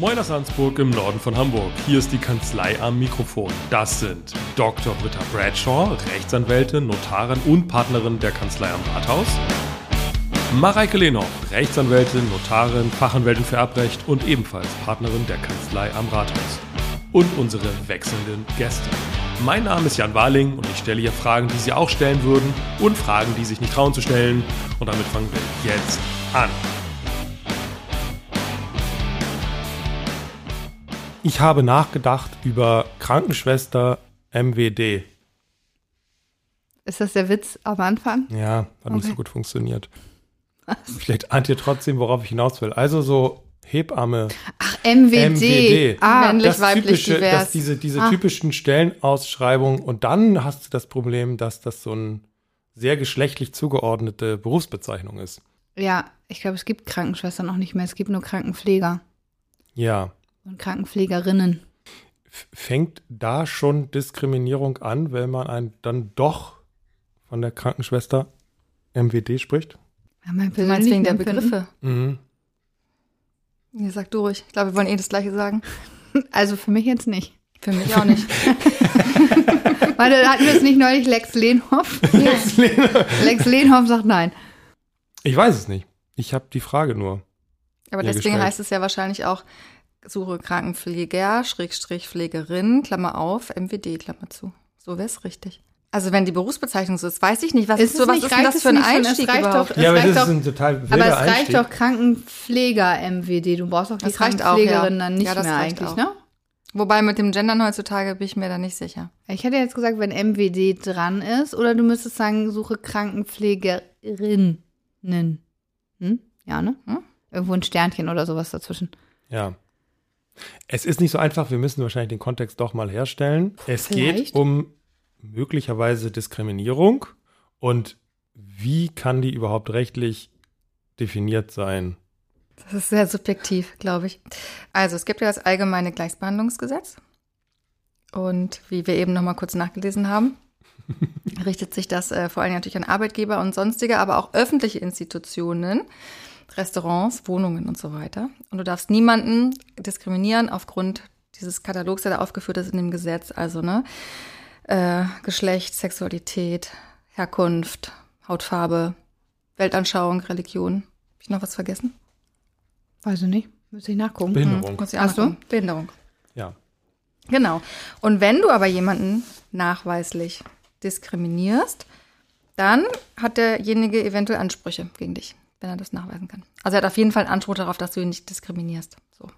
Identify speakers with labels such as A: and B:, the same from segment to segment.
A: Moin aus Ansburg im Norden von Hamburg. Hier ist die Kanzlei am Mikrofon. Das sind Dr. Britta Bradshaw, Rechtsanwältin, Notarin und Partnerin der Kanzlei am Rathaus. Mareike Lehnow, Rechtsanwältin, Notarin, Fachanwältin für Erbrecht und ebenfalls Partnerin der Kanzlei am Rathaus. Und unsere wechselnden Gäste. Mein Name ist Jan Warling und ich stelle hier Fragen, die Sie auch stellen würden und Fragen, die sich nicht trauen zu stellen. Und damit fangen wir jetzt an. Ich habe nachgedacht über Krankenschwester MWD.
B: Ist das der Witz am Anfang?
A: Ja, hat nicht so gut funktioniert. Vielleicht ahnt ihr trotzdem, worauf ich hinaus will. Also so Hebamme.
B: Ach, MWD.
A: MWD.
B: Ah,
C: Männlich,
A: das
C: weiblich,
A: typische,
C: divers.
A: dass diese, diese
B: Ah.
A: typischen Stellenausschreibungen und dann hast du das Problem, dass das so ein sehr geschlechtlich zugeordnete Berufsbezeichnung ist.
B: ja, ich glaube, es gibt Krankenschwestern noch nicht mehr. Es gibt nur Krankenpfleger
A: Ja.
B: Und Krankenpflegerinnen.
A: Fängt da schon Diskriminierung an, wenn man ein, dann doch von der Krankenschwester MWD spricht?
B: Ja, mein
C: Du meinst wegen der Begriffe?
A: Mhm.
C: Ihr sagt durch. Ich glaube, wir wollen eh das Gleiche sagen.
B: Also für mich jetzt nicht.
C: Für mich auch nicht.
B: Weil hatten wir es nicht neulich Lex Lehnhoff? Lex Lehnhoff sagt nein.
A: Ich weiß es nicht. Ich habe die Frage nur.
C: Aber deswegen
A: gestellt.
C: heißt es ja wahrscheinlich auch, suche Krankenpfleger, Schrägstrich Pflegerin, Klammer auf, MWD, Klammer zu. So wäre es richtig. Also wenn die Berufsbezeichnung so ist, weiß ich nicht, was
B: Ist
C: ist, so, was
B: nicht-
C: ist denn das für ein
B: schon?
C: Einstieg
B: reicht
C: überhaupt?
B: doch- Es
A: ja, aber
B: reicht
A: das ist
B: doch-
A: ein total
B: Aber es reicht
A: Einstieg.
B: doch Krankenpfleger-MWD. Du brauchst doch die
C: Das reicht auch,
B: Krankenpflegerin
C: ja.
B: dann nicht
C: Ja, das
B: mehr eigentlich,
C: auch.
B: ne?
C: Wobei mit dem Gendern heutzutage bin ich mir da nicht sicher.
B: Ich hätte jetzt gesagt, wenn MWD dran ist, oder du müsstest sagen, suche Krankenpflegerinnen. Hm? Ja, ne?
C: Hm?
B: Irgendwo ein Sternchen oder sowas dazwischen.
A: Ja. Es ist nicht so einfach, wir müssen wahrscheinlich den Kontext doch mal herstellen. Es geht
B: Vielleicht.
A: um möglicherweise Diskriminierung und wie kann die überhaupt rechtlich definiert sein?
C: Das ist sehr subjektiv, glaube ich. Also es gibt ja das allgemeine Gleichbehandlungsgesetz. Und wie wir eben noch mal kurz nachgelesen haben, richtet sich das äh, vor allem natürlich an Arbeitgeber und sonstige, aber auch öffentliche Institutionen, Restaurants, Wohnungen und so weiter. Und du darfst niemanden diskriminieren aufgrund dieses Katalogs, der da aufgeführt ist in dem Gesetz. Also ne, äh, Geschlecht, Sexualität, Herkunft, Hautfarbe, Weltanschauung, Religion. Hab ich noch was vergessen?
B: Weiß ich nicht. Müsste ich nachgucken.
A: Behinderung.
C: Muss ich
B: Ach so?
C: Behinderung.
A: Ja.
C: Genau. Und wenn du aber jemanden nachweislich diskriminierst, dann hat derjenige eventuell Ansprüche gegen dich, wenn er das nachweisen kann. Also er hat auf jeden Fall einen Anspruch darauf, dass du ihn nicht diskriminierst. So.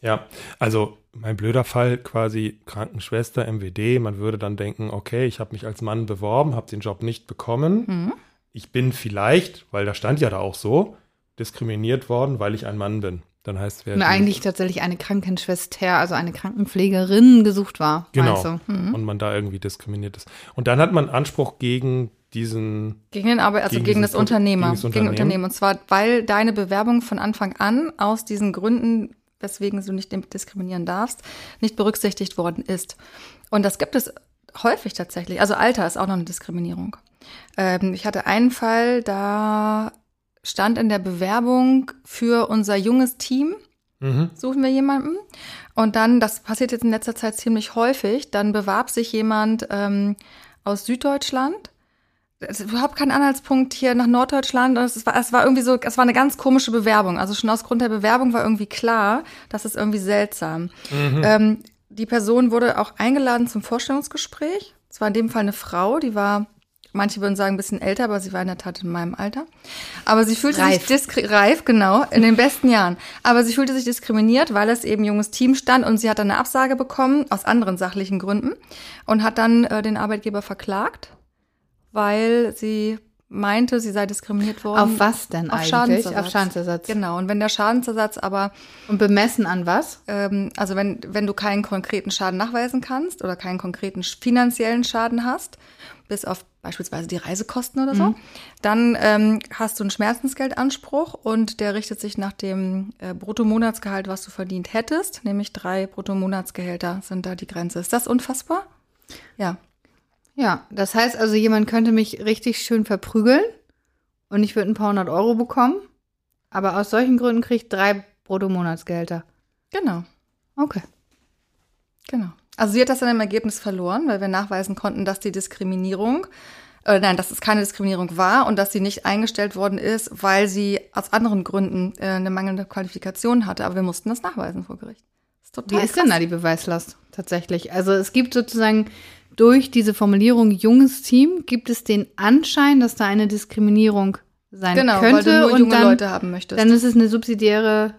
A: Ja, also mein blöder Fall quasi Krankenschwester, MWD. Man würde dann denken, okay, ich habe mich als Mann beworben, habe den Job nicht bekommen.
C: Mhm.
A: Ich bin vielleicht, weil da stand ja da auch so, diskriminiert worden, weil ich ein Mann bin. Dann heißt wer
B: Und eigentlich tatsächlich eine Krankenschwester, also eine Krankenpflegerin gesucht war.
A: Genau.
C: Mhm.
A: und man da irgendwie diskriminiert ist. Und dann hat man Anspruch gegen diesen,
C: Gegen den Arbeit, also
A: Gegen
C: gegen, das Unternehmer,
A: gegen das
C: gegen
A: Unternehmen.
C: Unternehmen. Und zwar, weil deine Bewerbung von Anfang an aus diesen Gründen, weswegen du nicht diskriminieren darfst, nicht berücksichtigt worden ist. Und das gibt es häufig tatsächlich. Also Alter ist auch noch eine Diskriminierung. Ähm, ich hatte einen Fall, da stand in der Bewerbung für unser junges Team,
A: mhm,
C: suchen wir jemanden. Und dann, das passiert jetzt in letzter Zeit ziemlich häufig, dann bewarb sich jemand ähm, aus Süddeutschland. Es ist überhaupt kein Anhaltspunkt hier nach Norddeutschland. Und es war, es war irgendwie so, es war eine ganz komische Bewerbung. Also schon aus Grund der Bewerbung war irgendwie klar, das ist irgendwie seltsam. Ähm, die Person wurde auch eingeladen zum Vorstellungsgespräch. Es war in dem Fall eine Frau, die war, manche würden sagen, ein bisschen älter, aber sie war in der Tat in meinem Alter. Aber sie fühlte
B: Reif.
C: sich reif, genau, in den besten Jahren. Aber sie fühlte sich diskriminiert, weil es eben junges Team stand und sie hat dann eine Absage bekommen, aus anderen sachlichen Gründen, und hat dann äh, den Arbeitgeber verklagt, weil sie meinte, sie sei diskriminiert worden.
B: Auf was denn
C: Auf
B: eigentlich?
C: Schadensersatz.
B: Auf Schadensersatz.
C: Genau, und wenn der Schadensersatz aber
B: Und bemessen an was?
C: ähm, also wenn, wenn du keinen konkreten Schaden nachweisen kannst oder keinen konkreten finanziellen Schaden hast, bis auf beispielsweise die Reisekosten oder so, dann ähm, hast du einen Schmerzensgeldanspruch und der richtet sich nach dem äh, Bruttomonatsgehalt, was du verdient hättest, nämlich drei Bruttomonatsgehälter sind da die Grenze. Ist das unfassbar? Ja.
B: Ja, das heißt also, jemand könnte mich richtig schön verprügeln und ich würde ein paar hundert Euro bekommen, aber aus solchen Gründen kriege ich drei Bruttomonatsgehälter.
C: Genau,
B: Okay.
C: genau. Also sie hat das dann im Ergebnis verloren, weil wir nachweisen konnten, dass die Diskriminierung, äh, nein, dass es keine Diskriminierung war und dass sie nicht eingestellt worden ist, weil sie aus anderen Gründen äh, eine mangelnde Qualifikation hatte. Aber wir mussten das nachweisen vor Gericht. Ist
B: Wie
C: total
B: ist denn da die Beweislast tatsächlich? Also es gibt sozusagen durch diese Formulierung junges Team gibt es den Anschein, dass da eine Diskriminierung sein
C: Genau, weil
B: könnte
C: du nur
B: und
C: junge
B: dann,
C: Leute haben möchtest.
B: dann ist es eine subsidiäre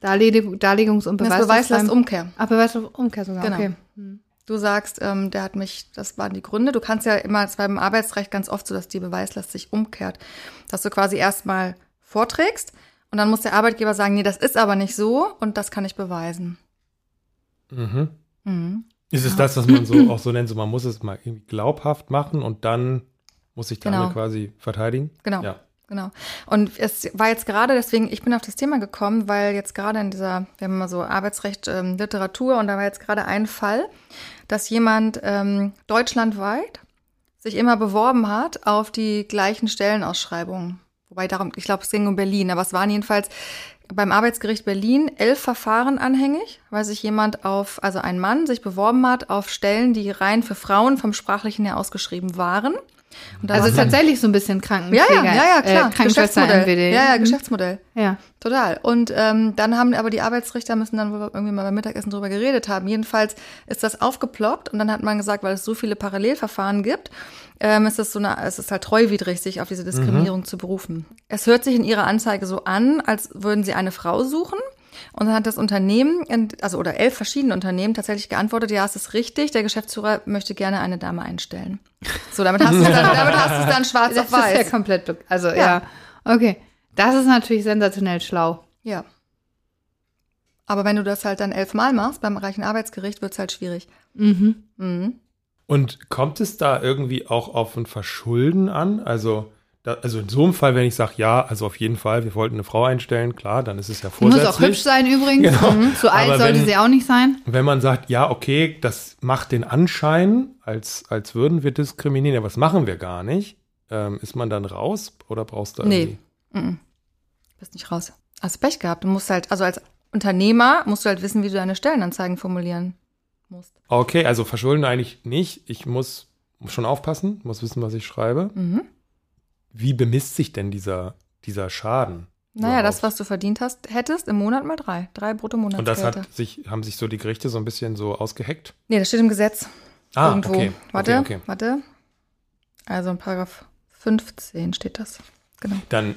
B: Darleg Darlegungs- und
C: das
B: Beweislast.
C: Beweislast Umkehr.
B: Ach, Beweislast-Umkehr sogar,
C: Genau.
B: okay.
C: Du sagst, ähm, der hat mich, das waren die Gründe. Du kannst ja immer, es war beim Arbeitsrecht ganz oft so, dass die Beweislast sich umkehrt. Dass du quasi erstmal vorträgst und dann muss der Arbeitgeber sagen, nee, das ist aber nicht so und das kann ich beweisen.
A: Mhm.
C: Mhm.
A: Ist es das, was man so auch so nennt, so man muss es mal irgendwie glaubhaft machen und dann muss sich der
C: Genau.
A: andere quasi verteidigen?
C: Genau.
A: Ja.
C: Genau. Und es war jetzt gerade, deswegen, ich bin auf das Thema gekommen, weil jetzt gerade in dieser, wir haben mal so Arbeitsrecht, ähm, Literatur und da war jetzt gerade ein Fall, dass jemand ähm, deutschlandweit sich immer beworben hat auf die gleichen Stellenausschreibungen. Wobei darum, ich glaube, es ging um Berlin, aber es waren jedenfalls beim Arbeitsgericht Berlin elf Verfahren anhängig, weil sich jemand auf, also ein Mann sich beworben hat auf Stellen, die rein für Frauen vom Sprachlichen her ausgeschrieben waren.
B: Also
C: war-
B: tatsächlich so ein bisschen Krankenpfleger.
C: ja, ja, ja, klar.
B: Äh, Krankenschwester
C: Geschäftsmodell.
B: MWD.
C: Ja, ja,
B: Mhm.
C: Geschäftsmodell.
B: Ja.
C: Total. Und ähm, dann haben aber die Arbeitsrichter müssen dann wohl irgendwie mal beim Mittagessen drüber geredet haben. Jedenfalls ist das aufgeploppt und dann hat man gesagt, weil es so viele Parallelverfahren gibt, ähm, ist es so eine, es ist halt treuwidrig, sich auf diese Diskriminierung zu berufen. Es hört sich in ihrer Anzeige so an, als würden sie eine Frau suchen. Und dann hat das Unternehmen, also oder elf verschiedene Unternehmen tatsächlich geantwortet, ja, es ist richtig, der Geschäftsführer möchte gerne eine Dame einstellen. So, damit hast du es dann, damit hast du es dann schwarz
B: Das
C: auf
B: ist ja
C: weiß.
B: komplett, also ja.
C: Ja.
B: Okay. Das ist natürlich sensationell schlau.
C: Ja. Aber wenn du das halt dann elfmal machst beim reichen Arbeitsgericht, wird's halt schwierig.
B: Mhm.
C: Mhm.
A: Und kommt es da irgendwie auch auf ein Verschulden an? Also, da, also in so einem Fall, wenn ich sage, ja, also auf jeden Fall, wir wollten eine Frau einstellen, klar, dann ist es ja
B: Die muss
A: vorsätzlich.
B: auch hübsch sein übrigens.
A: Genau.
B: Mhm. Zu alt
A: Aber
B: sollte
A: wenn-
B: sie auch nicht sein.
A: Wenn man sagt, ja, okay, das macht den Anschein, als, als würden wir diskriminieren, ja, was machen wir gar nicht, ähm, ist man dann raus oder brauchst du
C: Nee.
A: irgendwie?
C: Mhm. Bist nicht raus. Hast Pech gehabt. Du musst halt, also als Unternehmer musst du halt wissen, wie du deine Stellenanzeigen formulieren musst.
A: Okay, also verschulden eigentlich nicht. Ich muss schon aufpassen, muss wissen, was ich schreibe.
C: Mhm.
A: Wie bemisst sich denn dieser, dieser Schaden?
C: Naja, das,
A: überhaupt?
C: was du verdient hast, hättest im Monat mal drei. Drei
A: Und das hat sich, haben sich so die Gerichte so ein bisschen so ausgehackt?
C: Nee, das steht im Gesetz.
A: Ah,
C: irgendwo.
A: okay.
C: Warte,
A: Okay, okay.
C: warte. Also in Paragraph 15 steht das. Genau.
A: Dann,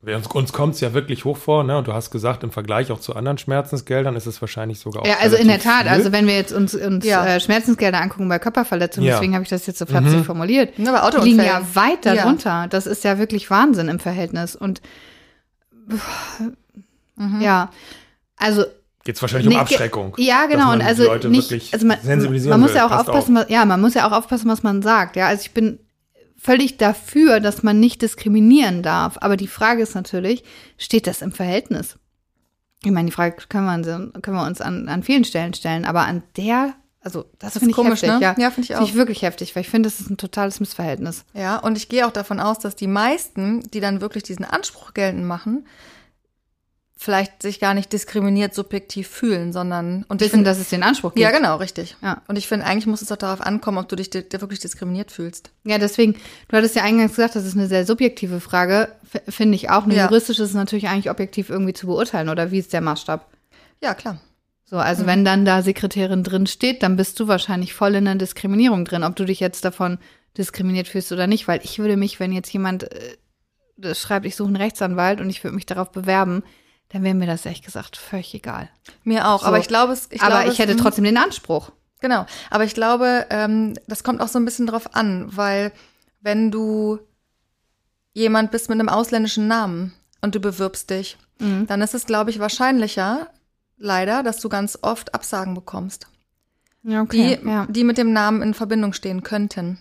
A: uns, uns kommt es ja wirklich hoch vor, ne? Und du hast gesagt, im Vergleich auch zu anderen Schmerzensgeldern ist es wahrscheinlich sogar auch.
B: Ja, also in der Tat,
A: viel.
B: also wenn wir jetzt uns, uns
C: Ja.
B: äh, Schmerzensgelder angucken bei Körperverletzungen,
A: Ja.
B: deswegen habe ich das jetzt so flapsig
A: Mhm.
B: formuliert,
C: bei
B: die liegen ja weit
C: Ja.
B: darunter. Das ist ja wirklich Wahnsinn im Verhältnis. Und
C: Mhm.
B: ja, also
A: Geht es wahrscheinlich
B: Nee,
A: um Abschreckung.
B: Ja,
A: dass
B: genau.
A: man
B: Und
A: die
B: also
A: Leute
B: nicht,
A: wirklich
B: also man,
A: sensibilisieren
B: man muss
A: will.
B: ja auch
A: Passt
B: aufpassen, was, ja, man muss ja auch aufpassen, was man sagt. Ja, also ich bin völlig dafür, dass man nicht diskriminieren darf. Aber die Frage ist natürlich, steht das im Verhältnis? Ich meine, die Frage können wir uns, können wir uns an, an vielen Stellen stellen, aber an der, also das,
C: Das
B: finde
C: ist
B: ich
C: komisch,
B: heftig,
C: ne?
B: ja.
C: Ja, finde ich
B: Finde
C: auch.
B: ich wirklich heftig, weil ich finde, das ist ein totales Missverhältnis.
C: Ja, und ich gehe auch davon aus, dass die meisten, die dann wirklich diesen Anspruch geltend machen, vielleicht sich gar nicht diskriminiert subjektiv fühlen, sondern und ich finde,
B: dass es den Anspruch gibt.
C: ja genau, richtig.
B: Ja.
C: Und ich finde, eigentlich muss es doch darauf ankommen, ob du dich di- wirklich diskriminiert fühlst.
B: Ja, deswegen, du hattest ja eingangs gesagt, das ist eine sehr subjektive Frage, finde ich auch. Eine
C: Ja.
B: juristische ist es natürlich eigentlich objektiv irgendwie zu beurteilen, oder wie ist der Maßstab?
C: Ja, klar.
B: So, also wenn dann da Sekretärin drin steht, dann bist du wahrscheinlich voll in der Diskriminierung drin, ob du dich jetzt davon diskriminiert fühlst oder nicht, weil ich würde mich, wenn jetzt jemand äh, das schreibt, ich suche einen Rechtsanwalt und ich würde mich darauf bewerben, dann wäre mir das ehrlich gesagt völlig egal.
C: Mir auch.
B: So.
C: Aber ich glaube, es, ich
B: Aber
C: glaube,
B: ich hätte
C: es,
B: trotzdem den Anspruch.
C: Genau. Aber ich glaube, ähm, das kommt auch so ein bisschen drauf an, weil wenn du jemand bist mit einem ausländischen Namen und du bewirbst dich,
B: Mhm.
C: dann ist es, glaube ich, wahrscheinlicher, leider, dass du ganz oft Absagen bekommst,
B: Ja,
C: die,
B: ja.
C: die mit dem Namen in Verbindung stehen könnten.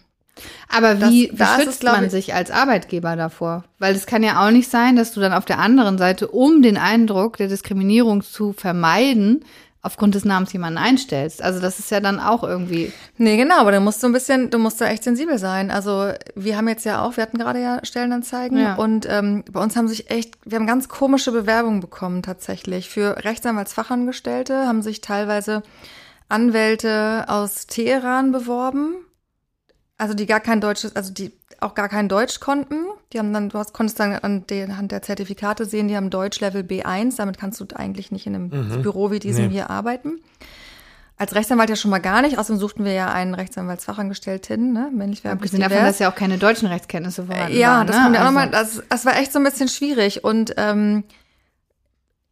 B: Aber
C: Das-
B: wie, wie
C: da ist es,
B: schützt
C: glaub
B: man
C: ich-
B: sich als Arbeitgeber davor? Weil es kann ja auch nicht sein, dass du dann auf der anderen Seite, um den Eindruck der Diskriminierung zu vermeiden, aufgrund des Namens jemanden einstellst. Also das ist ja dann auch irgendwie.
C: Nee, genau, aber du musst so ein bisschen, du musst da echt sensibel sein. Also wir haben jetzt ja auch, wir hatten gerade ja Stellenanzeigen
B: Ja.
C: und ähm, bei uns haben sich echt, wir haben ganz komische Bewerbungen bekommen tatsächlich. Für Rechtsanwaltsfachangestellte haben sich teilweise Anwälte aus Teheran beworben. Also die gar kein deutsches, also die auch gar kein Deutsch konnten. Die haben dann, du hast, konntest dann anhand der Zertifikate sehen, die haben Deutsch Level B1. Damit kannst du eigentlich nicht in einem
A: Mhm.
C: Büro wie diesem
A: Nee.
C: hier arbeiten. Als Rechtsanwalt ja schon mal gar nicht. Außerdem suchten wir ja einen Rechtsanwaltsfachangestellten, ne? männlich weiblich
B: Abgesehen davon, dass ja auch keine deutschen Rechtskenntnisse vorhanden
C: Ja,
B: waren.
C: das
B: ne?
C: kommt ja auch
B: Also-
C: nochmal, das, das war echt so ein bisschen schwierig und ähm,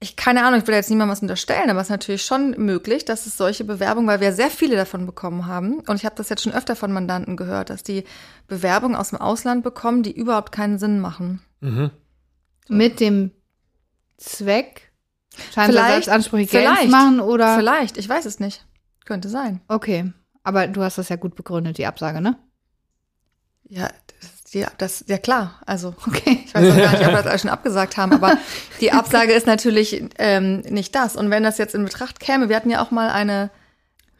C: ich keine Ahnung, ich will jetzt niemandem was unterstellen, aber es ist natürlich schon möglich, dass es solche Bewerbungen, weil wir sehr viele davon bekommen haben und ich habe das jetzt schon öfter von Mandanten gehört, dass die Bewerbungen aus dem Ausland bekommen, die überhaupt keinen Sinn machen.
A: Mhm.
B: Mit dem Zweck, Schadensersatzansprüche geltend zu
C: vielleicht,
B: machen oder.
C: Vielleicht, ich weiß es nicht. Könnte sein.
B: Okay. Aber du hast das ja gut begründet, die Absage, ne?
C: Ja, ja, das, ja klar. Also
B: Okay.
C: Ich weiß auch gar nicht, ob wir das alles schon abgesagt haben, aber die Absage ist natürlich ähm, nicht das. Und wenn das jetzt in Betracht käme, wir hatten ja auch mal eine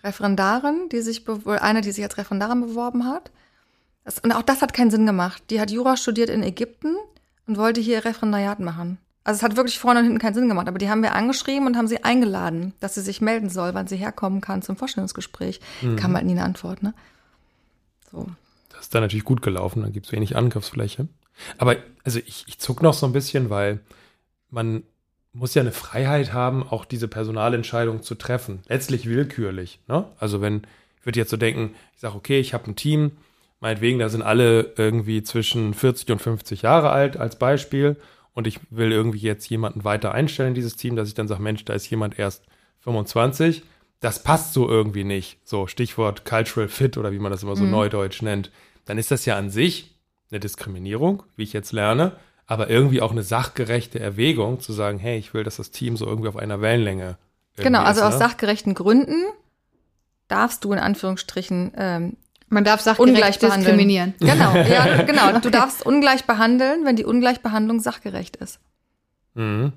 C: Referendarin, die sich, eine, die sich als Referendarin beworben hat. Das, und auch das hat keinen Sinn gemacht. Die hat Jura studiert in Ägypten und wollte hier Referendariat machen. Also es hat wirklich vorne und hinten keinen Sinn gemacht. Aber die haben wir angeschrieben und haben sie eingeladen, dass sie sich melden soll, wann sie herkommen kann zum Vorstellungsgespräch. Kam halt nie eine Antwort, ne? So.
A: Das ist dann natürlich gut gelaufen, dann gibt es wenig Angriffsfläche. Aber also ich, ich zuck noch so ein bisschen, weil man muss ja eine Freiheit haben, auch diese Personalentscheidung zu treffen. Letztlich willkürlich. Ne? Also wenn, ich würde jetzt so denken, ich sage, okay, ich habe ein Team, meinetwegen, da sind alle irgendwie zwischen 40 und 50 Jahre alt als Beispiel und ich will irgendwie jetzt jemanden weiter einstellen in dieses Team, dass ich dann sage, Mensch, da ist jemand erst 25. Das passt so irgendwie nicht. So Stichwort Cultural Fit oder wie man das immer so neudeutsch nennt. Dann ist das ja an sich eine Diskriminierung, wie ich jetzt lerne, aber irgendwie auch eine sachgerechte Erwägung zu sagen, hey, ich will, dass das Team so irgendwie auf einer Wellenlänge
C: Genau, also
A: ist,
C: aus
A: ne?
C: sachgerechten Gründen darfst du in Anführungsstrichen ähm,
B: Man darf sachgerecht
C: ungleich behandeln.
B: diskriminieren.
C: Genau, ja, genau. Du darfst ungleich behandeln, wenn die Ungleichbehandlung sachgerecht ist.
A: Mhm.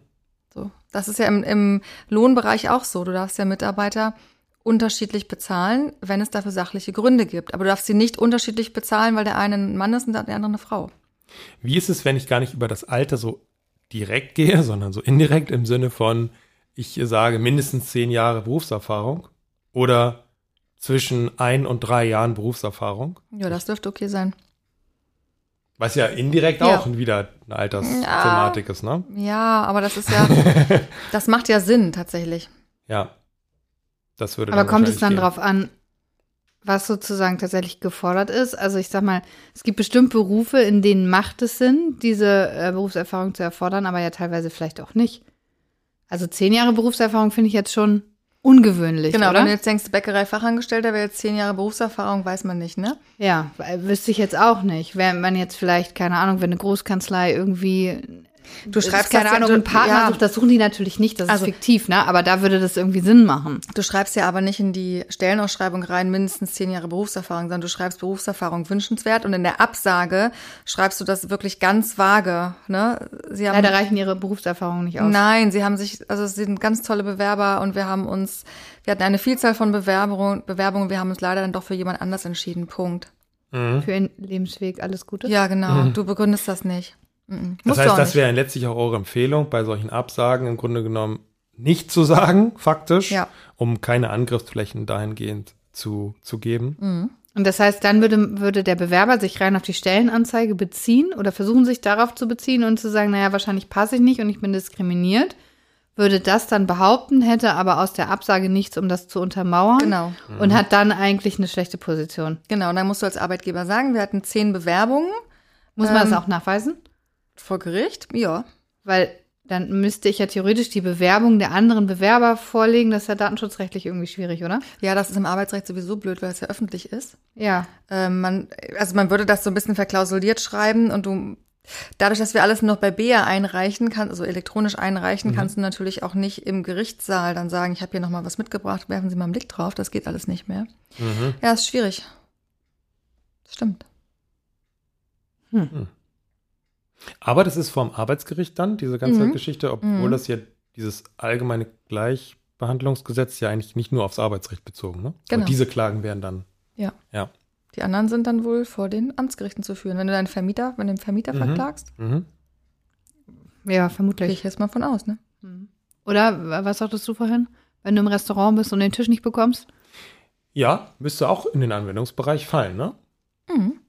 C: Das ist ja im, im Lohnbereich auch so. Du darfst ja Mitarbeiter unterschiedlich bezahlen, wenn es dafür sachliche Gründe gibt. Aber du darfst sie nicht unterschiedlich bezahlen, weil der eine ein Mann ist und der andere eine Frau.
A: Wie ist es, wenn ich gar nicht über das Alter so direkt gehe, sondern so indirekt im Sinne von, ich sage mindestens zehn Jahre Berufserfahrung oder zwischen ein und drei Jahren Berufserfahrung?
C: Ja, das dürfte okay sein.
A: Was ja indirekt
C: Ja.
A: auch wieder eine Altersthematik ist, ne?
C: Ja, aber das ist ja, das macht ja Sinn tatsächlich.
A: Ja. Das würde
B: Aber kommt es dann
A: wahrscheinlich
B: drauf an, was sozusagen tatsächlich gefordert ist? Also ich sag mal, es gibt bestimmt Berufe, in denen macht es Sinn, diese äh, Berufserfahrung zu erfordern, aber ja teilweise vielleicht auch nicht. Also zehn Jahre Berufserfahrung finde ich jetzt schon ungewöhnlich,
C: Genau,
B: oder?
C: wenn du jetzt denkst, Bäckerei-Fachangestellter wäre jetzt zehn Jahre Berufserfahrung, weiß man nicht, ne?
B: Ja, wüsste ich jetzt auch nicht. Wenn man jetzt vielleicht, keine Ahnung, wenn eine Großkanzlei irgendwie,
C: Du schreibst
B: keine
C: ja-
B: Ahnung, einen Partner
C: ja.
B: sucht, das suchen die natürlich nicht, das
C: Also-
B: ist fiktiv, ne? Aber da würde das irgendwie Sinn machen.
C: Du schreibst ja aber nicht in die Stellenausschreibung rein, mindestens zehn Jahre Berufserfahrung, sondern du schreibst Berufserfahrung wünschenswert und in der Absage schreibst du das wirklich ganz vage. Ne? Sie haben,
B: Leider reichen ihre Berufserfahrungen nicht aus.
C: Nein, sie haben sich, also es sind ganz tolle Bewerber und wir haben uns, wir hatten eine Vielzahl von Bewerbungen, Bewerbungen, wir haben uns leider dann doch für jemand anders entschieden. Punkt.
B: Für ihren Lebensweg alles Gute.
C: Ja, genau. Du begründest das nicht. Mhm.
A: Das heißt, das wäre letztlich auch eure Empfehlung, bei solchen Absagen im Grunde genommen nicht zu sagen, faktisch,
C: Ja.
A: um keine Angriffsflächen dahingehend zu, zu geben.
B: Und das heißt, dann würde, würde der Bewerber sich rein auf die Stellenanzeige beziehen oder versuchen, sich darauf zu beziehen und zu sagen, naja, wahrscheinlich passe ich nicht und ich bin diskriminiert. Würde das dann behaupten, hätte aber aus der Absage nichts, um das zu untermauern.
C: Genau.
B: Und hat dann eigentlich eine schlechte Position.
C: Genau, und dann musst du als Arbeitgeber sagen, wir hatten zehn Bewerbungen
B: Muss man
C: Ähm,
B: das auch nachweisen?
C: Vor Gericht. Ja.
B: Weil dann müsste ich ja theoretisch die Bewerbung der anderen Bewerber vorlegen. Das ist ja datenschutzrechtlich irgendwie schwierig, oder?
C: Ja, das ist im Arbeitsrecht sowieso blöd, weil es ja öffentlich ist.
B: Ja.
C: Ähm, man, also man würde das so ein bisschen verklausuliert schreiben und du, dadurch, dass wir alles noch bei BEA einreichen kann, also elektronisch einreichen, kannst du natürlich auch nicht im Gerichtssaal dann sagen, ich habe hier noch mal was mitgebracht, werfen Sie mal einen Blick drauf, das geht alles nicht mehr. Ja, ist schwierig. Das stimmt.
A: Aber das ist vom Arbeitsgericht dann, diese ganze
C: Mhm.
A: Geschichte, obwohl
C: Mhm.
A: das ja dieses allgemeine Arbeitsbehandlungsgesetz ja eigentlich nicht nur aufs Arbeitsrecht bezogen, ne?
C: Genau.
A: Aber diese Klagen wären dann,
C: Ja.
A: ja.
C: Die anderen sind dann wohl vor den Amtsgerichten zu führen. Wenn du deinen Vermieter, wenn du den Vermieter
A: Mhm.
C: verklagst,
A: Mhm.
B: Ja,
C: gehe
B: vermutlich.
C: ich jetzt mal von aus, ne?
B: Oder wa- was sagtest du vorhin? Wenn du im Restaurant bist und den Tisch nicht bekommst?
A: Ja, müsste auch in den Anwendungsbereich fallen, ne?
C: Mhm.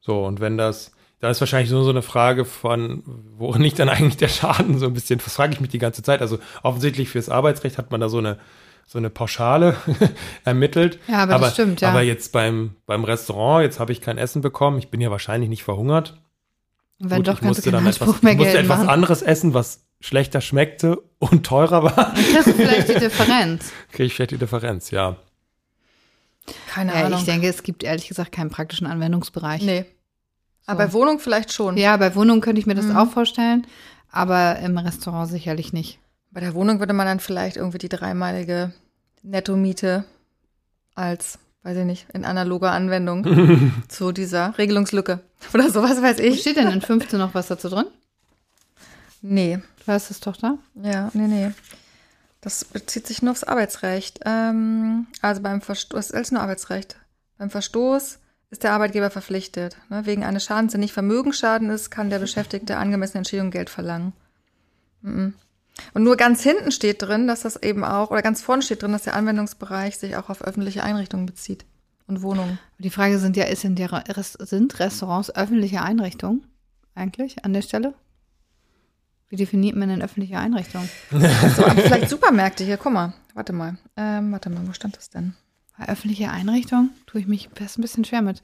A: So, und wenn das, da ist wahrscheinlich nur so eine Frage von, worin liegt dann eigentlich der Schaden so ein bisschen, das frage ich mich die ganze Zeit. Also offensichtlich fürs Arbeitsrecht hat man da so eine, so eine Pauschale ermittelt.
B: Ja, aber das stimmt, ja.
A: Aber jetzt beim, beim Restaurant, jetzt habe ich kein Essen bekommen, ich bin ja wahrscheinlich nicht verhungert.
B: Und wenn
A: Gut,
B: doch,
A: ich musste dann
B: Anspruch
A: etwas,
B: mehr
A: ich musste etwas
B: machen.
A: anderes essen, was schlechter schmeckte und teurer war.
B: Kriegst du vielleicht die Differenz.
A: Kriege ich vielleicht die Differenz, ja.
C: Keine
B: Ja,
C: Ahnung.
B: ich denke, es gibt ehrlich gesagt keinen praktischen Anwendungsbereich.
C: nee. Aber bei Wohnung vielleicht schon.
B: Ja, bei Wohnungen könnte ich mir das
C: Mhm.
B: auch vorstellen, aber im Restaurant sicherlich nicht.
C: Bei der Wohnung würde man dann vielleicht irgendwie die dreimalige Nettomiete als, weiß ich nicht, in analoger Anwendung zu dieser Regelungslücke oder sowas weiß
B: Wo
C: ich.
B: steht denn in 15 noch was dazu drin?
C: Nee,
B: Du hast es doch da?
C: ja, nee, nee. Das bezieht sich nur aufs Arbeitsrecht. Ähm, also beim Verstoß, das ist alles nur Arbeitsrecht. Beim Verstoß ist der Arbeitgeber verpflichtet. Ne? Wegen eines Schadens, der nicht Vermögensschaden ist, kann der Beschäftigte angemessene Entschädigung Geld verlangen. Mhm. Und nur ganz hinten steht drin, dass das eben auch, oder ganz vorne steht drin, dass der Anwendungsbereich sich auch auf öffentliche Einrichtungen bezieht und Wohnungen.
B: Die Frage sind ja, ist in der sind Restaurants öffentliche Einrichtungen eigentlich an der Stelle? Wie definiert man denn öffentliche Einrichtungen?
C: So, vielleicht Supermärkte hier, guck mal. Warte mal. Ähm, warte mal, wo stand das denn?
B: Bei öffentliche Einrichtung tue ich mich fast ein bisschen schwer mit.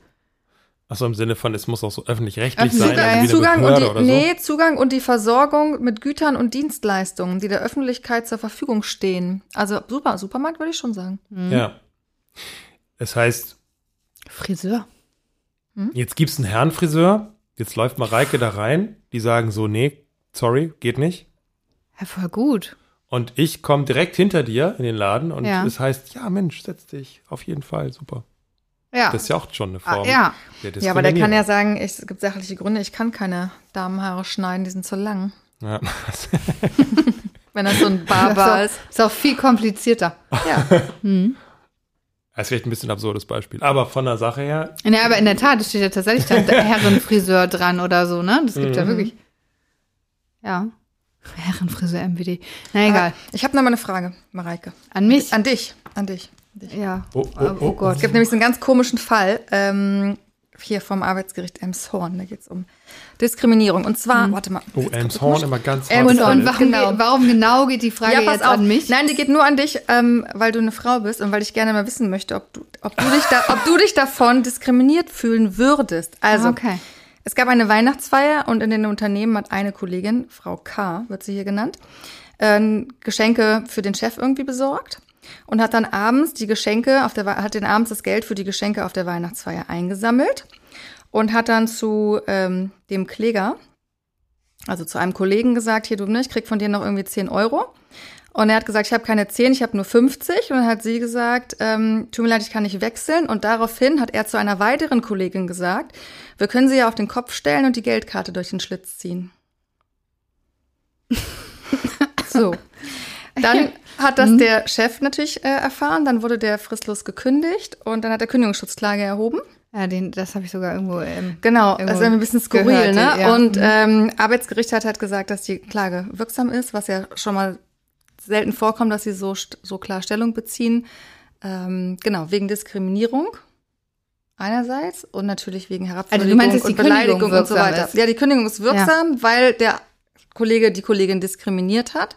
A: Achso, im Sinne von, es muss auch so öffentlich-rechtlich
B: Öffentlich-
A: sein, also
C: Zugang und die,
A: oder so.
C: nee, Zugang und die Versorgung mit Gütern und Dienstleistungen, die der Öffentlichkeit zur Verfügung stehen. Also super, Supermarkt würde ich schon sagen.
A: Ja. Das heißt,
B: Friseur.
A: jetzt gibt's einen Herrenfriseur, jetzt läuft Mareike da rein, die sagen so, nee, sorry, geht nicht.
B: Ja, voll gut.
A: Und ich komme direkt hinter dir in den Laden und
B: Ja.
A: es heißt, ja Mensch, setz dich, auf jeden Fall, super.
B: Ja.
A: Das ist ja auch schon eine
B: ah,
A: Form
B: ja.
A: der
C: Ja, aber der kann ja sagen, ich, es gibt sachliche Gründe, ich kann keine Damenhaare schneiden, die sind zu lang.
A: Ja.
C: Wenn das so ein Barber ist.
B: Ist auch viel komplizierter.
C: Ja.
A: Das ist vielleicht ein bisschen ein absurdes Beispiel. Aber von der Sache her,
B: Ja, aber in der Tat, es steht ja tatsächlich da der Herrenfriseur dran oder so, ne? Das gibt ja
A: Mhm.
B: wirklich. Ja. Herrenfriseur MWD. Na egal.
C: Ich habe noch mal eine Frage, Mareike.
B: An mich?
C: An dich, an dich. An dich.
B: ja.
A: Oh, oh, oh,
B: Gott.
C: Es gibt nämlich so einen ganz komischen Fall ähm, hier vom Arbeitsgericht Elmshorn. Da geht es um Diskriminierung. Und zwar, warte mal.
A: oh, Elmshorn immer ganz hart
B: Und, und warum,
C: Genau.
B: warum genau geht die Frage jetzt an mich?
C: Nein, die geht nur an dich, ähm, weil du eine Frau bist und weil ich gerne mal wissen möchte, ob du, ob du, dich, da, ob du dich davon diskriminiert fühlen würdest. Also,
B: okay.
C: Es gab eine Weihnachtsfeier und in den Unternehmen hat eine Kollegin, Frau K., wird sie hier genannt, äh, Geschenke für den Chef irgendwie besorgt und hat dann abends die Geschenke auf der hat den abends das Geld für die Geschenke auf der Weihnachtsfeier eingesammelt und hat dann zu ähm, dem Kläger, also zu einem Kollegen gesagt, hier du, ne, ich krieg von dir noch irgendwie 10 Euro. Und er hat gesagt, ich habe keine 10, ich habe nur 50. Und dann hat sie gesagt, ähm, tut mir leid, ich kann nicht wechseln. Und daraufhin hat er zu einer weiteren Kollegin gesagt, wir können sie ja auf den Kopf stellen und die Geldkarte durch den Schlitz ziehen. so. Dann hat das der Chef natürlich äh, erfahren. Dann wurde der fristlos gekündigt und dann hat er Kündigungsschutzklage erhoben.
B: Ja, den, das habe ich sogar irgendwo. Ähm,
C: Genau,
B: irgendwo
C: also ein bisschen skurril,
B: gehört,
C: ne?
B: ja.
C: Und
B: Mhm.
C: ähm, Arbeitsgericht hat halt gesagt, dass die Klage wirksam ist, was ja schon mal selten vorkommt, dass sie so, so klar Stellung beziehen. Ähm, genau, wegen Diskriminierung einerseits und natürlich wegen Herabwürdigung
B: Also du meinst, dass die
C: und Beleidigung und so weiter.
B: ist?
C: Ja, die Kündigung ist wirksam, weil der Kollege die Kollegin diskriminiert hat.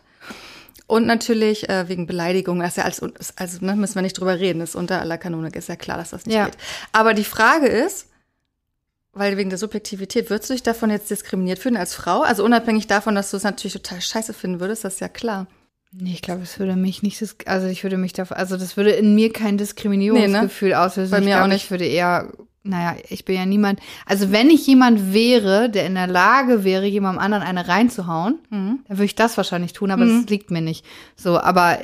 C: Und natürlich äh, wegen Beleidigung, das ist ja alles, also ne, müssen wir nicht drüber reden, ist unter aller Kanonik, ist ja klar, dass das nicht
B: Ja.
C: geht. Aber die Frage ist, weil wegen der Subjektivität, würdest du dich davon jetzt diskriminiert fühlen als Frau? Also unabhängig davon, dass du es natürlich total scheiße finden würdest, das ist ja klar.
B: Nee, ich glaube, es würde mich nicht, also ich würde mich da, also das würde in mir kein Diskriminierungsgefühl auslösen.
C: Bei
B: ich
C: mir
B: glaube,
C: auch nicht.
B: Ich würde eher, naja, ich bin ja niemand, also wenn ich jemand wäre, der in der Lage wäre, jemandem anderen eine reinzuhauen,
C: Mhm.
B: dann würde ich das wahrscheinlich tun, aber das liegt mir nicht. So, aber,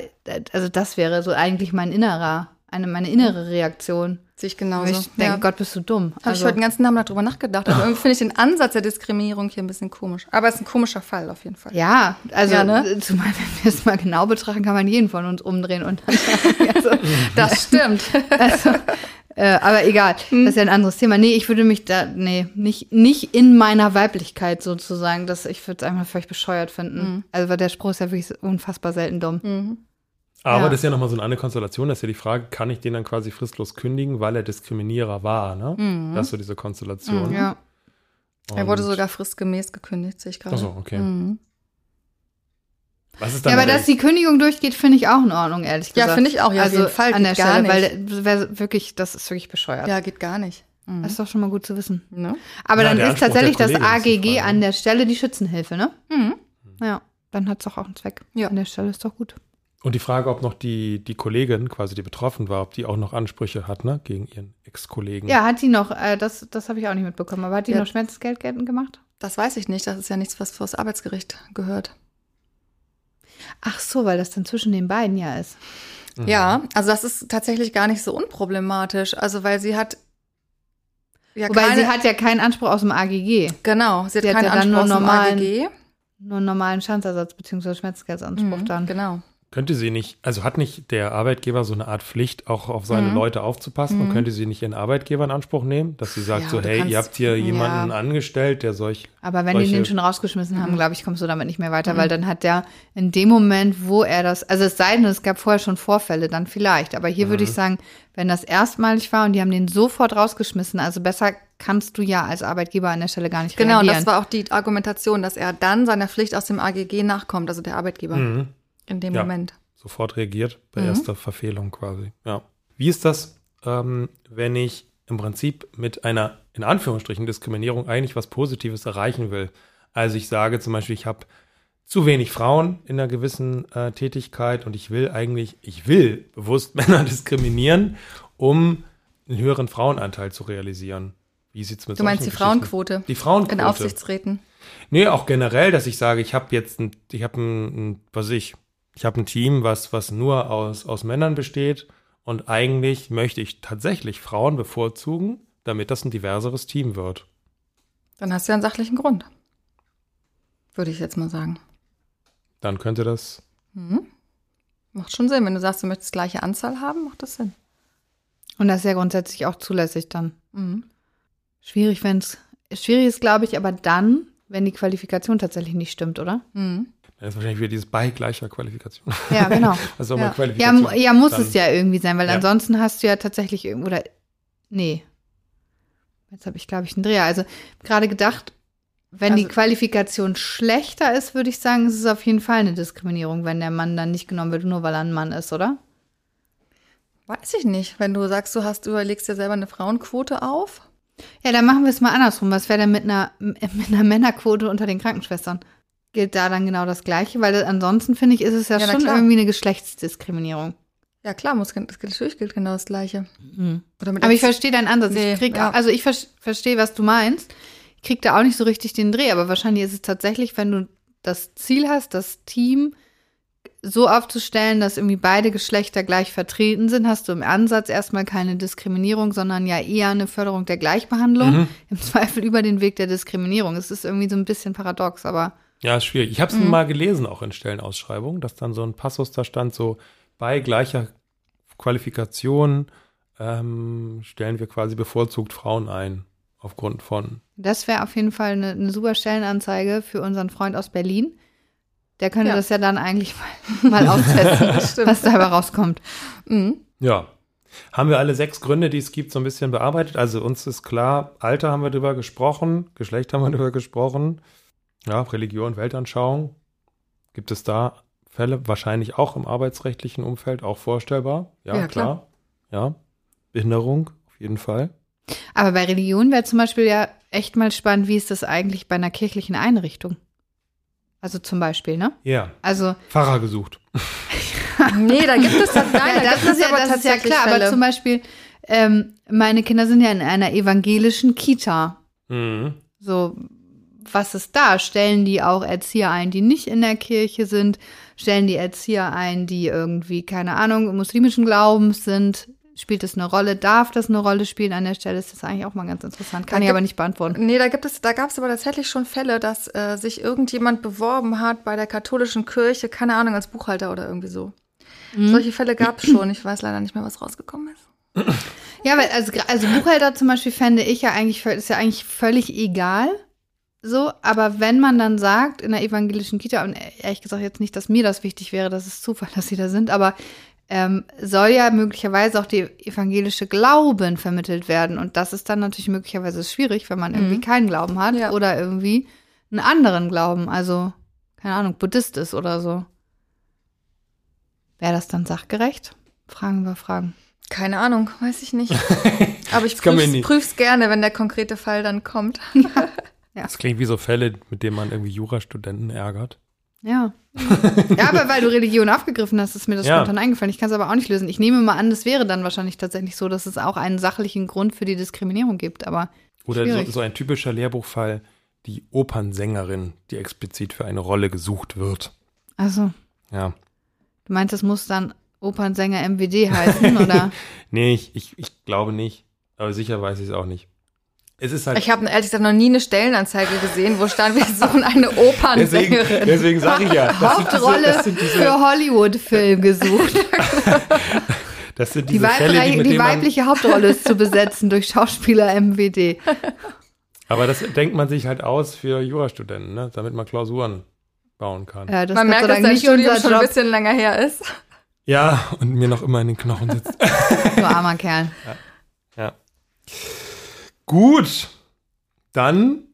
B: also das wäre so eigentlich mein innerer, eine, meine innere Reaktion.
C: Sehe ich genauso.
B: Ich denke,
C: ja.
B: Gott, bist du dumm.
C: Habe ich heute den ganzen Abend darüber nachgedacht. Aber irgendwie finde ich den Ansatz der Diskriminierung hier ein bisschen komisch. Aber es ist ein komischer Fall auf jeden Fall.
B: Ja, also
C: Ja, ne?
B: zumal wenn wir es mal genau betrachten, kann man jeden von uns umdrehen und also,
C: Das stimmt.
B: also, äh, aber egal,
C: Hm.
B: das ist ja ein anderes Thema. Nee, ich würde mich da, nee, nicht, nicht in meiner Weiblichkeit sozusagen, das, ich würde es einfach völlig bescheuert finden.
C: Hm.
B: Also weil der Spruch ist ja wirklich unfassbar selten dumm.
A: Aber
B: Ja.
A: das ist ja nochmal so eine andere Konstellation. Das ist ja die Frage, kann ich den dann quasi fristlos kündigen, weil er Diskriminierer war, ne? Das ist so diese Konstellation.
B: Ja.
C: Er wurde
A: Und-
C: sogar fristgemäß gekündigt, sehe ich gerade.
A: Ach so, okay.
C: Mhm.
A: Was ist
B: Ja,
A: dann
B: aber dass die Kündigung durchgeht, finde ich auch in Ordnung, ehrlich
C: Ja,
B: gesagt.
C: finde ich auch, ja, auf
B: also
C: jeden Fall,
B: an der Stelle, weil
C: nicht.
B: das wär wirklich, das ist wirklich bescheuert.
C: Ja, geht gar nicht. Mhm.
B: Das ist doch schon mal gut zu wissen.
C: Ne?
B: Aber
A: Ja,
B: dann ist
A: Anspruch
B: tatsächlich das AGG an der Stelle die Schützenhilfe, ne?
C: Mhm.
B: Ja, dann hat es doch auch einen Zweck.
C: Ja.
B: An der Stelle ist doch gut.
A: Und die Frage, ob noch die, die Kollegin, quasi die betroffen war, ob die auch noch Ansprüche hat, ne, gegen ihren Ex-Kollegen.
B: Ja, hat die noch, äh, das, das habe ich auch nicht mitbekommen, aber hat die
C: Ja.
B: noch Schmerzensgeld geltend gemacht?
C: Das weiß ich nicht. Das ist ja nichts, was vor das Arbeitsgericht gehört.
B: Ach so, weil das dann zwischen den beiden ja ist.
A: Mhm.
C: Ja, also das ist tatsächlich gar nicht so unproblematisch. Also weil sie hat ja
B: Wobei
C: keine,
B: sie hat ja keinen Anspruch aus dem AGG.
C: genau, sie hat
B: sie hat
C: keinen
B: ja dann
C: Anspruch
B: nur
C: aus dem
B: normalen-
C: AGG.
B: Nur einen normalen Schadensersatz bzw. Schmerzgeldsanspruch
C: Mhm,
B: dann.
C: Genau.
A: Könnte sie nicht, also hat nicht der Arbeitgeber so eine Art Pflicht, auch auf seine
C: Mhm.
A: Leute aufzupassen und könnte sie nicht ihren Arbeitgeber in Anspruch nehmen, dass sie sagt
C: Ja,
A: so, hey,
C: kannst-
A: ihr habt hier jemanden
B: ja.
A: angestellt, der solch,
B: Aber wenn die
A: Solche-
B: den schon rausgeschmissen haben, glaube ich, kommst du damit nicht mehr weiter,
C: Mhm.
B: weil dann hat der in dem Moment, wo er das, also es sei denn, es gab vorher schon Vorfälle, dann vielleicht. Aber hier
C: Mhm.
B: würde ich sagen, wenn das erstmalig war und die haben den sofort rausgeschmissen, also besser kannst du ja als Arbeitgeber an der Stelle gar nicht
C: Genau, und
B: reagieren.
C: das war auch die Argumentation, dass er dann seiner Pflicht aus dem AGG nachkommt, also der Arbeitgeber
A: Mhm.
C: In dem
A: Ja.
C: Moment.
A: sofort reagiert bei
C: Mhm.
A: erster Verfehlung quasi. Ja. Wie ist das, ähm, wenn ich im Prinzip mit einer, in Anführungsstrichen, Diskriminierung eigentlich was Positives erreichen will? Also ich sage zum Beispiel, ich habe zu wenig Frauen in einer gewissen äh, Tätigkeit und ich will eigentlich, ich will bewusst Männer diskriminieren, um einen höheren Frauenanteil zu realisieren. Wie sieht's mit
C: Du meinst die Frauenquote
A: Die Frauenquote.
C: in Aufsichtsräten.
A: Nee, auch generell, dass ich sage, ich habe jetzt ein, ich habe ein, ein, was ich, ich habe ein Team, was, was nur aus, aus Männern besteht und eigentlich möchte ich tatsächlich Frauen bevorzugen, damit das ein diverseres Team wird.
C: Dann hast du ja einen sachlichen Grund. Würde ich jetzt mal sagen.
A: Dann könnte das,
C: Macht schon Sinn. Wenn du sagst, du möchtest gleiche Anzahl haben, macht das Sinn.
B: und das ist ja grundsätzlich auch zulässig dann.
C: Mhm.
B: Schwierig, wenn es, schwierig ist, glaube ich, aber dann, wenn die Qualifikation tatsächlich nicht stimmt, oder?
C: Mhm.
A: Dann ist wahrscheinlich wieder dieses bei gleicher Qualifikation.
B: Ja, genau.
A: Also auch
C: Ja.
A: mal
B: Ja,
A: Qualifikation.
B: mu- ja muss
A: Dann-
B: es ja irgendwie sein, weil
A: Ja.
B: ansonsten hast du ja tatsächlich irgendwo, oder, nee. Jetzt habe ich, glaube ich, einen Dreher. Also gerade gedacht, wenn die
C: Also-
B: Qualifikation schlechter ist, würde ich sagen, ist es auf jeden Fall eine Diskriminierung, wenn der Mann dann nicht genommen wird, nur weil er ein Mann ist, oder?
C: Weiß ich nicht. Wenn du sagst, du hast, du überlegst dir selber eine Frauenquote auf.
B: Ja, dann machen wir es mal andersrum. Was wäre denn mit einer, mit einer Männerquote unter den Krankenschwestern? Gilt da dann genau das Gleiche? Weil ansonsten, finde ich, ist es ja,
C: Ja,
B: schon irgendwie eine Geschlechtsdiskriminierung.
C: Ja, klar, muss, natürlich gilt genau das Gleiche. Mit
B: Aber ich verstehe deinen Ansatz.
C: Nee,
B: ich krieg,
C: ja.
B: Also ich ver verstehe, was du meinst. Ich krieg da auch nicht so richtig den Dreh, aber wahrscheinlich ist es tatsächlich, wenn du das Ziel hast, das Team so aufzustellen, dass irgendwie beide Geschlechter gleich vertreten sind, hast du im Ansatz erstmal keine Diskriminierung, sondern ja eher eine Förderung der Gleichbehandlung.
A: Mhm.
B: Im Zweifel über den Weg der Diskriminierung. Es ist irgendwie so ein bisschen paradox, aber
A: Ja, ist schwierig. Ich habe es
B: Mhm.
A: mal gelesen, auch in Stellenausschreibungen, dass dann so ein Passus da stand, so bei gleicher Qualifikation ähm, stellen wir quasi bevorzugt Frauen ein, aufgrund von.
B: das wäre auf jeden Fall eine, eine super Stellenanzeige für unseren Freund aus Berlin. Der könnte
C: Ja.
B: das ja dann eigentlich mal, mal
C: Stimmt.
B: was dabei rauskommt.
C: Mhm.
A: Ja. Haben wir alle sechs Gründe, die es gibt, so ein bisschen bearbeitet? Also uns ist klar, Alter haben wir drüber gesprochen, Geschlecht haben wir drüber gesprochen, ja, Religion, Weltanschauung. Gibt es da Fälle, wahrscheinlich auch im arbeitsrechtlichen Umfeld, auch vorstellbar? Ja,
C: Ja,
A: klar. Ja. Behinderung, auf jeden Fall.
B: Aber bei Religion wäre zum Beispiel ja echt mal spannend, wie ist das eigentlich bei einer kirchlichen Einrichtung? Also zum Beispiel, ne?
A: Ja.
B: Also,
A: Pfarrer gesucht.
C: Nee, da gibt es das, nein,
B: ja,
C: da
B: das,
C: gibt
B: ist ja,
C: aber
B: das ist ja klar, aber
C: Fälle.
B: zum Beispiel, ähm, meine Kinder sind ja in einer evangelischen Kita.
A: Mhm.
B: So, was ist da? Stellen die auch Erzieher ein, die nicht in der Kirche sind? Stellen die Erzieher ein, die irgendwie, keine Ahnung, muslimischen Glaubens sind? Spielt es eine Rolle? Darf das eine Rolle spielen an der Stelle? Ist das eigentlich auch mal ganz interessant. Kann
C: Da
B: ich aber
C: gibt-
B: nicht beantworten.
C: Nee, da gibt es, da gab es aber tatsächlich schon Fälle, dass äh, sich irgendjemand beworben hat bei der katholischen Kirche, keine Ahnung, als Buchhalter oder irgendwie so.
B: Mhm.
C: Solche Fälle gab es schon. Ich weiß leider nicht mehr, was rausgekommen ist.
B: Ja, weil also, also Buchhalter zum Beispiel fände ich ja eigentlich, ist ja eigentlich völlig egal. So, aber wenn man dann sagt, in der evangelischen Kita, und ehrlich gesagt jetzt nicht, dass mir das wichtig wäre, das ist Zufall, dass sie da sind, aber ähm, soll ja möglicherweise auch die evangelische Glauben vermittelt werden. Und das ist dann natürlich möglicherweise schwierig, wenn man irgendwie keinen Glauben hat
C: Ja.
B: oder irgendwie einen anderen Glauben, also, keine Ahnung, Buddhist ist oder so. Wäre das dann sachgerecht? Fragen über Fragen.
C: Keine Ahnung, weiß ich nicht. Aber ich prüf's,
A: nicht.
C: prüf's gerne, wenn der konkrete Fall dann kommt.
A: Das klingt wie so Fälle, mit denen man irgendwie Jurastudenten ärgert.
B: Ja. ja, aber weil du Religion aufgegriffen hast, ist mir das
A: Ja.
B: spontan eingefallen. Ich kann es aber auch nicht lösen. Ich nehme mal an, das wäre dann wahrscheinlich tatsächlich so, dass es auch einen sachlichen Grund für die Diskriminierung gibt. Aber
A: Oder so, so ein typischer Lehrbuchfall, die Opernsängerin, die explizit für eine Rolle gesucht wird.
B: also,
A: Ja.
B: du meinst, das muss dann Opernsänger MWD heißen, oder?
A: Nee, ich, ich, ich glaube nicht. Aber sicher weiß ich es auch nicht. Es ist halt.
C: Ich habe ehrlich gesagt noch nie eine Stellenanzeige gesehen, wo stand, wir suchen eine
A: deswegen
C: Opernsängerin.
A: deswegen sage ich ja. Das sind diese,
B: Hauptrolle
A: sind diese,
B: für Hollywood-Film gesucht.
A: das sind
B: Die,
A: diese Fälle, die
B: Weibliche,
A: mit
B: die
A: man,
B: weibliche Hauptrolle ist zu besetzen durch Schauspieler MWD.
A: Aber das denkt man sich halt aus für Jurastudenten, ne? damit man Klausuren bauen kann.
B: Ja, das
C: Man merkt, dass dein Studium schon ein bisschen länger her ist.
A: Ja, und mir noch immer in den Knochen sitzt.
B: Du armer Kerl.
A: Ja. Gut, dann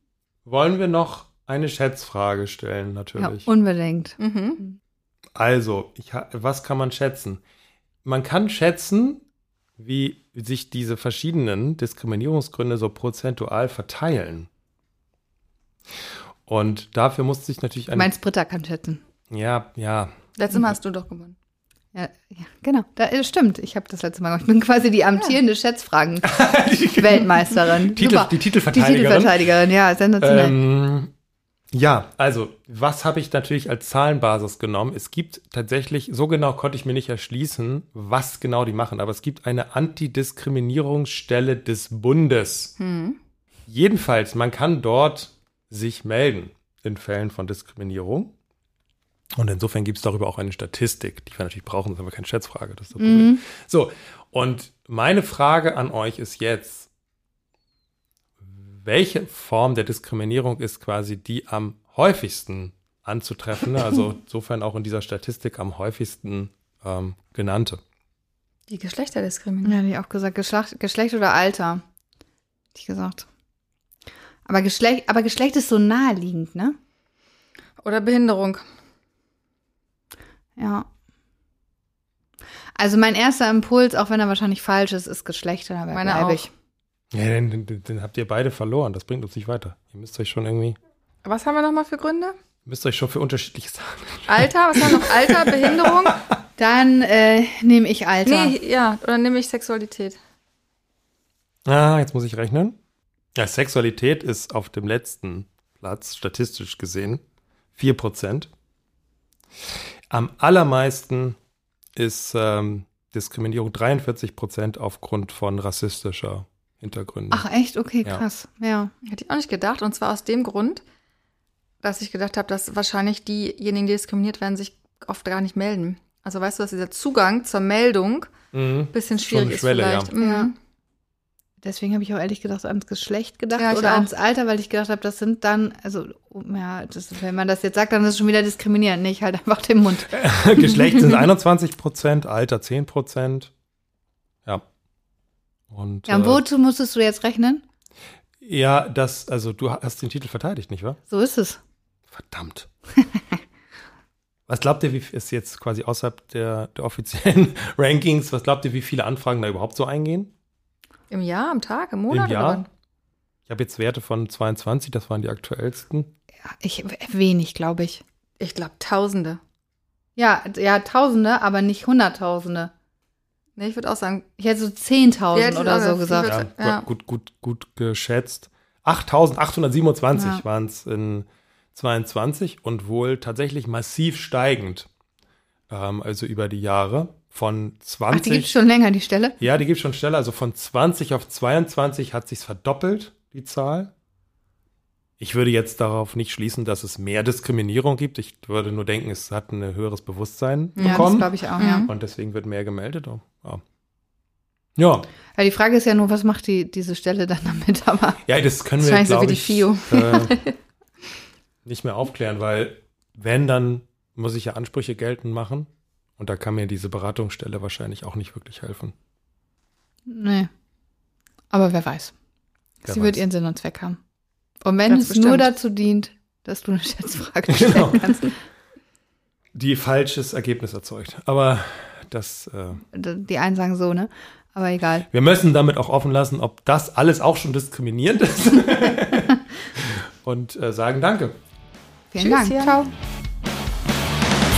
A: wollen wir noch eine Schätzfrage stellen,
B: Ja,
A: natürlich.
B: unbedingt.
C: Mhm.
A: also, ich, was kann man schätzen? Man kann schätzen, wie sich diese verschiedenen Diskriminierungsgründe so prozentual verteilen. Und dafür muss sich natürlich
B: meinst, Britta kann schätzen.
A: ja, ja.
C: Letztes Mal hast du doch gewonnen.
B: Ja, ja genau. Da, das stimmt. Ich habe das letzte Mal gemacht. Ich bin quasi die amtierende Schätzfragen-Weltmeisterin.
A: Titel, die
B: Die
A: Titelverteidigerin.
B: Titelverteidigerin, ja, sensationell.
A: Ähm, ja, also, was habe ich natürlich als Zahlenbasis genommen? Es gibt tatsächlich, so genau konnte ich mir nicht erschließen, was genau die machen, aber es gibt eine Antidiskriminierungsstelle des Bundes. Jedenfalls, man kann dort sich melden in Fällen von Diskriminierung. Und insofern gibt es darüber auch eine Statistik, die wir natürlich brauchen, das ist aber keine Schätzfrage, das ist das Problem. So, und meine Frage an euch ist jetzt, welche Form der Diskriminierung ist quasi die am häufigsten anzutreffende, also insofern auch in dieser Statistik am häufigsten ähm, genannte?
C: Die Geschlechterdiskriminierung.
B: Ja, ich auch gesagt. Geschlecht, Geschlecht oder Alter. Hätte ich gesagt. Aber Geschlecht, aber Geschlecht ist so naheliegend, ne?
C: Oder Behinderung.
B: Ja. Also mein erster Impuls, auch wenn er wahrscheinlich falsch ist, ist Geschlecht. Da
C: Meine
B: bleibe
C: auch.
B: ich.
A: Ja, den, den, den habt ihr beide verloren, das bringt uns nicht weiter. Ihr müsst euch schon irgendwie,
C: Was haben wir nochmal für Gründe?
A: ihr müsst euch schon für unterschiedliche Sachen.
C: Alter, was haben wir noch? Alter, Behinderung?
B: Dann äh, nehme ich Alter.
C: Nee, ja, oder nehme ich Sexualität.
A: Ah, jetzt muss ich rechnen. Ja, Sexualität ist auf dem letzten Platz, statistisch gesehen, 4%. Am allermeisten ist ähm, Diskriminierung 43% aufgrund von rassistischer Hintergründe.
B: Ach echt? Okay,
A: Ja.
B: krass. Ja.
C: Hätte ich auch nicht gedacht. Und zwar aus dem Grund, dass ich gedacht habe, dass wahrscheinlich diejenigen, die diskriminiert werden, sich oft gar nicht melden. Also weißt du, dass dieser Zugang zur Meldung
A: Mhm.
C: ein bisschen
A: Schon
C: schwierig
A: eine
C: ist
A: Schwelle,
C: vielleicht.
A: ja.
C: Mhm.
B: Deswegen habe ich auch ehrlich gesagt ans Geschlecht gedacht
C: Ja,
B: oder
C: auch.
B: ans Alter, weil ich gedacht habe, das sind dann, also ja, das, wenn man das jetzt sagt, dann ist es schon wieder diskriminierend. Nee, ich halt einfach den Mund.
A: Geschlecht sind 21%, Alter 10%. Ja. Und,
B: Ja, und
A: äh,
B: wozu musstest du jetzt rechnen?
A: ja, das, also du hast den Titel verteidigt, nicht wahr?
B: So ist es.
A: Verdammt. was glaubt ihr, wie ist jetzt quasi außerhalb der, der offiziellen Rankings, was glaubt ihr, wie viele Anfragen da überhaupt so eingehen?
C: Im Jahr, am Tag, im Monat
A: Im Jahr? Ich habe jetzt Werte von 22, das waren die aktuellsten.
B: Ja, ich, wenig, glaube ich.
C: Ich glaube Tausende.
B: Ja, ja, Tausende, aber nicht Hunderttausende.
C: Nee, ich würde auch sagen,
B: Ich hätte so Zehntausend
C: Ja,
B: oder so gesagt.
A: Ja,
C: Ja.
A: Gut, gut, gut geschätzt. 8827
B: Ja.
A: waren es in 22 und wohl tatsächlich massiv steigend. ähm, also über die Jahre. Von 20.
B: Ach, die gibt schon länger, die Stelle?
A: Ja, die gibt schon schneller. Also von 20 auf 22 hat sich's verdoppelt, die Zahl. Ich würde jetzt darauf nicht schließen, dass es mehr Diskriminierung gibt. Ich würde nur denken, es hat ein höheres Bewusstsein
B: Ja, das
A: bekommen.
B: glaube ich auch, ja.
A: und deswegen wird mehr gemeldet. Oh, Ja. ja.
B: Die Frage ist ja nur, was macht die, diese Stelle dann damit? Aber
A: Ja, das können wir, glaube ich,
B: die FIO.
A: äh, nicht mehr aufklären, weil wenn, dann muss ich ja Ansprüche geltend machen. Und da kann mir diese Beratungsstelle wahrscheinlich auch nicht wirklich helfen.
B: nee. Aber wer weiß.
A: Wer
B: Sie wird
A: weiß.
B: ihren Sinn und Zweck haben. Und wenn
C: Ganz
B: es nur
C: bestimmt.
B: dazu dient, dass du eine Schätzfrage stellen
A: Genau.
B: kannst.
A: Die falsches Ergebnis erzeugt. Aber das, äh,
B: Die einen sagen so, ne? Aber egal.
A: wir müssen damit auch offen lassen, ob das alles auch schon diskriminierend ist. Und äh, sagen Danke.
B: Vielen
C: Tschüss,
B: Dank.
C: ja.
B: Ciao.